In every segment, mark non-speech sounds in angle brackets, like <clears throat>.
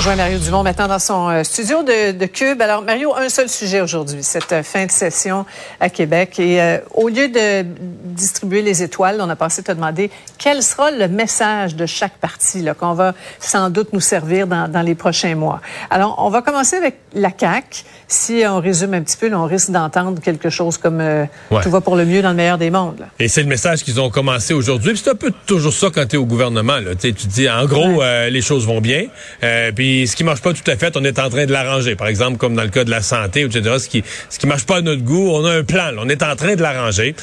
Rejoint Mario Dumont maintenant dans son euh, studio de, de, Cube. Alors, Mario, un seul sujet aujourd'hui, cette euh, fin de session à Québec. Et euh, au lieu de distribuer les étoiles, on a passé te demander quel sera le message de chaque parti qu'on va sans doute nous servir dans, dans, les prochains mois. Alors, on va commencer avec la CAQ. Si on résume un petit peu, là, on risque d'entendre quelque chose comme ouais. tout va pour le mieux dans le meilleur des mondes. Là. Et c'est le message qu'ils ont commencé aujourd'hui. C'est un peu toujours ça quand tu es au gouvernement. Là. Tu dis, en gros, ouais. les choses vont bien. Puis ce qui marche pas tout à fait, on est en train de l'arranger. Par exemple, comme dans le cas de la santé, etc. Ce qui ce qui marche pas à notre goût, on a un plan. Là, on est en train de l'arranger.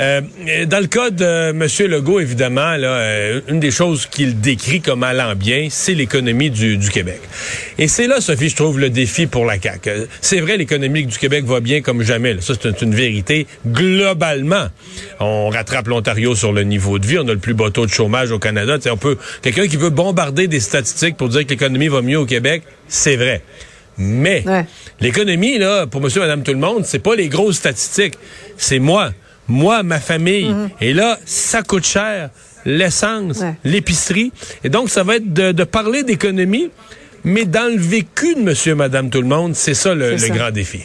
Euh, dans le cas de M. Legault, évidemment, là, euh, une des choses qu'il décrit comme allant bien, c'est l'économie du, du, Québec. Et c'est là, Sophie, je trouve le défi pour la CAQ. C'est vrai, l'économie du Québec va bien comme jamais. Là. Ça, c'est une vérité. Globalement, on rattrape l'Ontario sur le niveau de vie. On a le plus bas taux de chômage au Canada. T'sais, on peut quelqu'un qui veut bombarder des statistiques pour dire que l'économie va mieux au Québec, c'est vrai. Mais ouais. l'économie, là, pour monsieur, madame, tout le monde, c'est pas les grosses statistiques. C'est moi. Moi, ma famille. Mm -hmm. Et là, ça coûte cher. L'essence, ouais. l'épicerie. Et donc, ça va être de, de parler d'économie, mais dans le vécu de monsieur, madame, tout le monde, c'est ça le, le ça. grand défi.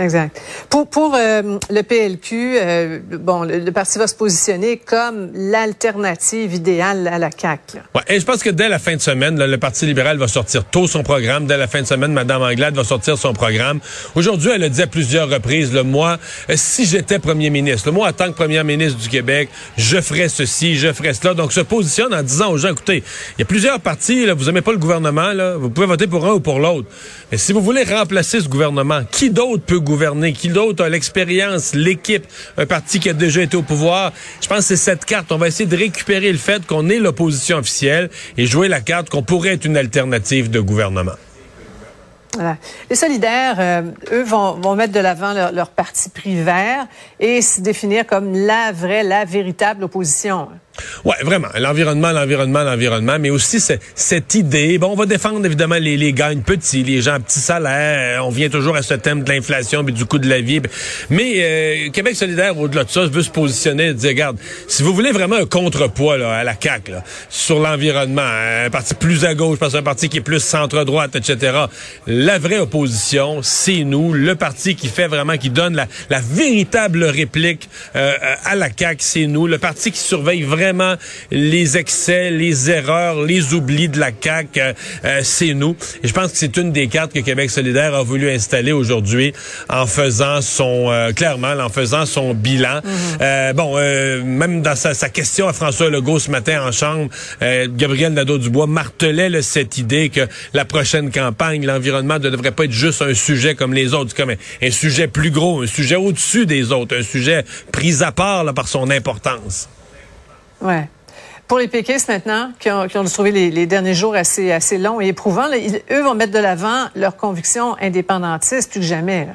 Exact. Pour, euh, le PLQ, euh, bon, le, parti va se positionner comme l'alternative idéale à la CAQ. Et je pense que dès la fin de semaine, le Parti libéral va sortir tôt son programme. Dès la fin de semaine, Mme Anglade va sortir son programme. Aujourd'hui, elle a dit à plusieurs reprises, le moi, euh, si j'étais premier ministre, le moi, en tant que premier ministre du Québec, je ferais ceci, je ferais cela. Donc, se positionne en disant aux gens, écoutez, il y a plusieurs partis, vous n'aimez pas le gouvernement, vous pouvez voter pour un ou pour l'autre. Mais si vous voulez remplacer ce gouvernement, qui d'autre peut gouverner, qui d'autre a l'expérience, l'équipe, un parti qui a déjà été au pouvoir? Je pense que c'est cette carte. On va essayer de récupérer le fait qu'on est l'opposition officielle et jouer la carte qu'on pourrait être une alternative de gouvernement. Les solidaires, euh, eux, vont, mettre de l'avant leur, parti pris vert et se définir comme la vraie, la véritable opposition. Ouais, vraiment. L'environnement, l'environnement, l'environnement, mais aussi cette idée. Bon, on va défendre évidemment les, les gagnes petits, les gens à petits salaires. On vient toujours à ce thème de l'inflation et du coût de la vie. Mais euh, Québec solidaire, au-delà de ça, veut se positionner et dire, regarde, si vous voulez vraiment un contrepoids là, à la CAQ là, sur l'environnement, un parti plus à gauche, parce un parti qui est plus centre-droite, etc., la vraie opposition, c'est nous, le parti qui fait vraiment, qui donne la, la véritable réplique euh, à la CAQ, c'est nous, le parti qui surveille vraiment vraiment les excès, les erreurs, les oublis de la CAQ, euh, euh, c'est nous. Et je pense que c'est une des cartes que Québec solidaire a voulu installer aujourd'hui en faisant son, euh, clairement, en faisant son bilan. Mm-hmm. bon, même dans sa, sa, question à François Legault ce matin en chambre, Gabriel Nadeau-Dubois martelait là, cette idée que la prochaine campagne, l'environnement ne devrait pas être juste un sujet comme les autres, comme un, un sujet plus gros, un sujet au-dessus des autres, un sujet pris à part là, par son importance. Ouais. Pour les péquistes maintenant, qui ont, qui ont trouvé les, derniers jours assez, longs et éprouvants, eux vont mettre de l'avant leurs convictions indépendantistes plus que jamais.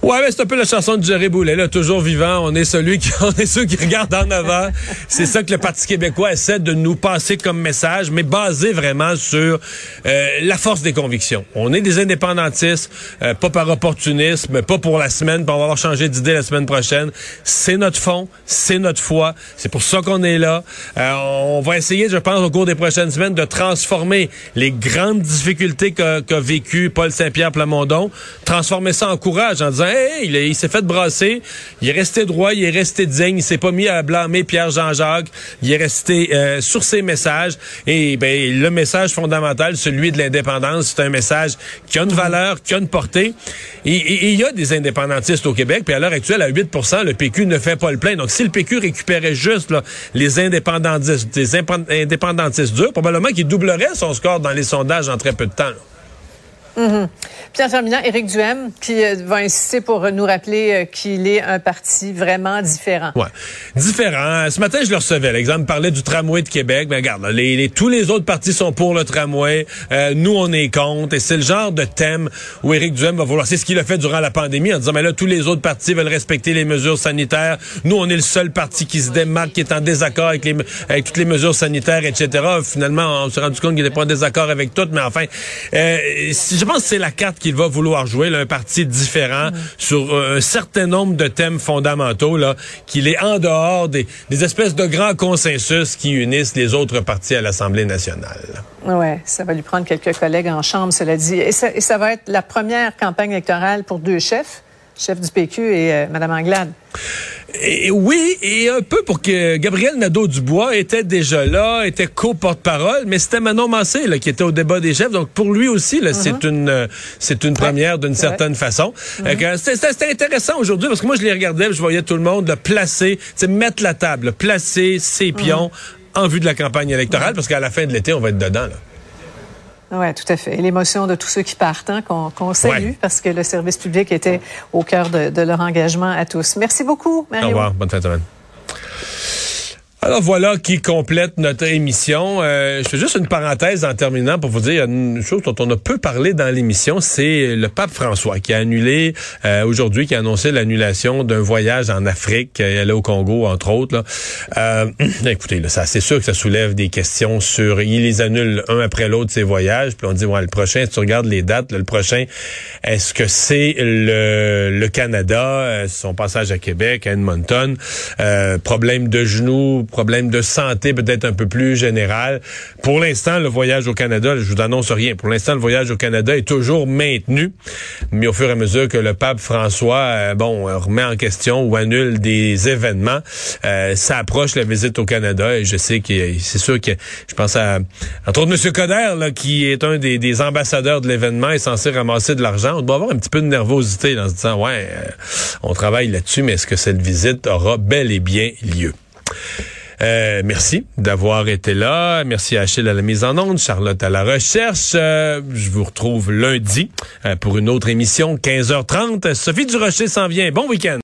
Ouais, mais c'est un peu la chanson de Jerry Boulet, là, toujours vivant. On est celui qui, <laughs> on est ceux qui regardent en avant. c'est ça que le Parti québécois essaie de nous passer comme message, mais basé vraiment sur euh, la force des convictions. On est des indépendantistes, euh, pas par opportunisme, pas pour la semaine, puis on va avoir changé d'idée la semaine prochaine. C'est notre fond, c'est notre foi. C'est pour ça qu'on est là. Euh, on va essayer, je pense, au cours des prochaines semaines, de transformer les grandes difficultés qu'a qu vécu Paul Saint-Pierre Plamondon, transformer ça en courage en disant Il, il s'est fait brasser, il est resté droit, il est resté digne, il s'est pas mis à blâmer Pierre Jean-Jacques, il est resté euh, sur ses messages et ben le message fondamental, celui de l'indépendance, c'est un message qui a une valeur, qui a une portée. Et il y a des indépendantistes au Québec, puis à l'heure actuelle à 8% le PQ ne fait pas le plein. Donc si le PQ récupérait juste là, les indépendantistes, les indépendantistes durs, probablement qu'il doublerait son score dans les sondages en très peu de temps. Là. Mm -hmm. Puis en terminant, Éric Duhem, qui euh, va insister pour nous rappeler euh, qu'il est un parti vraiment différent. Ouais, différent. Ce matin, je le recevais. L'exemple parlait du tramway de Québec. Mais regarde, les, les, tous les autres partis sont pour le tramway. Euh, nous, on est contre. Et c'est le genre de thème où Éric Duhem va vouloir. C'est ce qu'il a fait durant la pandémie en disant, mais là, tous les autres partis veulent respecter les mesures sanitaires. Nous, on est le seul parti qui se démarque, qui est en désaccord avec, les, avec toutes les mesures sanitaires, etc. Finalement, on s'est rendu compte qu'il n'était pas en désaccord avec toutes, mais enfin, euh, pense que c'est la carte qu'il va vouloir jouer, là, un parti différent sur euh, un certain nombre de thèmes fondamentaux, là, qu'il est en dehors des, des espèces de grands consensus qui unissent les autres partis à l'Assemblée nationale. Oui, ça va lui prendre quelques collègues en chambre, cela dit. Et ça, et ça va être la première campagne électorale pour deux chefs, chef du PQ et euh, Mme Anglade. Et oui, et un peu pour que Gabriel Nadeau-Dubois était déjà là, était co-porte-parole, mais c'était Manon Massé là, qui était au débat des chefs. Donc pour lui aussi, là, c'est une euh, c'est une première d'une certaine façon. Euh, que C'était intéressant aujourd'hui parce que moi je les regardais, je voyais tout le monde le placer, mettre la table, placer ses pions en vue de la campagne électorale, parce qu'à la fin de l'été, on va être dedans. Là. Oui, tout à fait. Et l'émotion de tous ceux qui partent, hein, qu'on salue, Ouais. parce que le service public était au cœur de, de leur engagement à tous. Merci beaucoup, Mario. Au revoir, bonne fin de semaine. Alors voilà qui complète notre émission. Euh, je fais juste une parenthèse en terminant pour vous dire il une chose dont on a peu parlé dans l'émission, c'est le pape François qui a annulé euh, aujourd'hui, qui a annoncé l'annulation d'un voyage en Afrique, aller au Congo entre autres. Euh, <clears throat> écoutez, là, ça c'est sûr que ça soulève des questions sur il les annule un après l'autre ces voyages, puis on dit ouais, le prochain, si tu regardes les dates, le prochain, est-ce que c'est le, Canada, euh, son passage à Québec, à Edmonton, problème de genoux, problème de santé peut-être un peu plus général. Pour l'instant, le voyage au Canada, je vous annonce rien. Pour l'instant, le voyage au Canada est toujours maintenu, mais au fur et à mesure que le pape François, euh, bon, euh, remet en question ou annule des événements, euh, ça approche la visite au Canada et je sais que c'est sûr que je pense à entre autres M. Coder là, qui est un des, des ambassadeurs de l'événement est censé ramasser de l'argent. On doit avoir un petit peu de nervosité dans se disant ouais, euh, on travaille là-dessus, mais est-ce que cette visite aura bel et bien lieu? Euh, merci d'avoir été là. Merci à Achille à la mise en onde, Charlotte à la recherche. Euh, je vous retrouve lundi euh, pour une autre émission, 15h30. Sophie Durocher s'en vient. Bon week-end.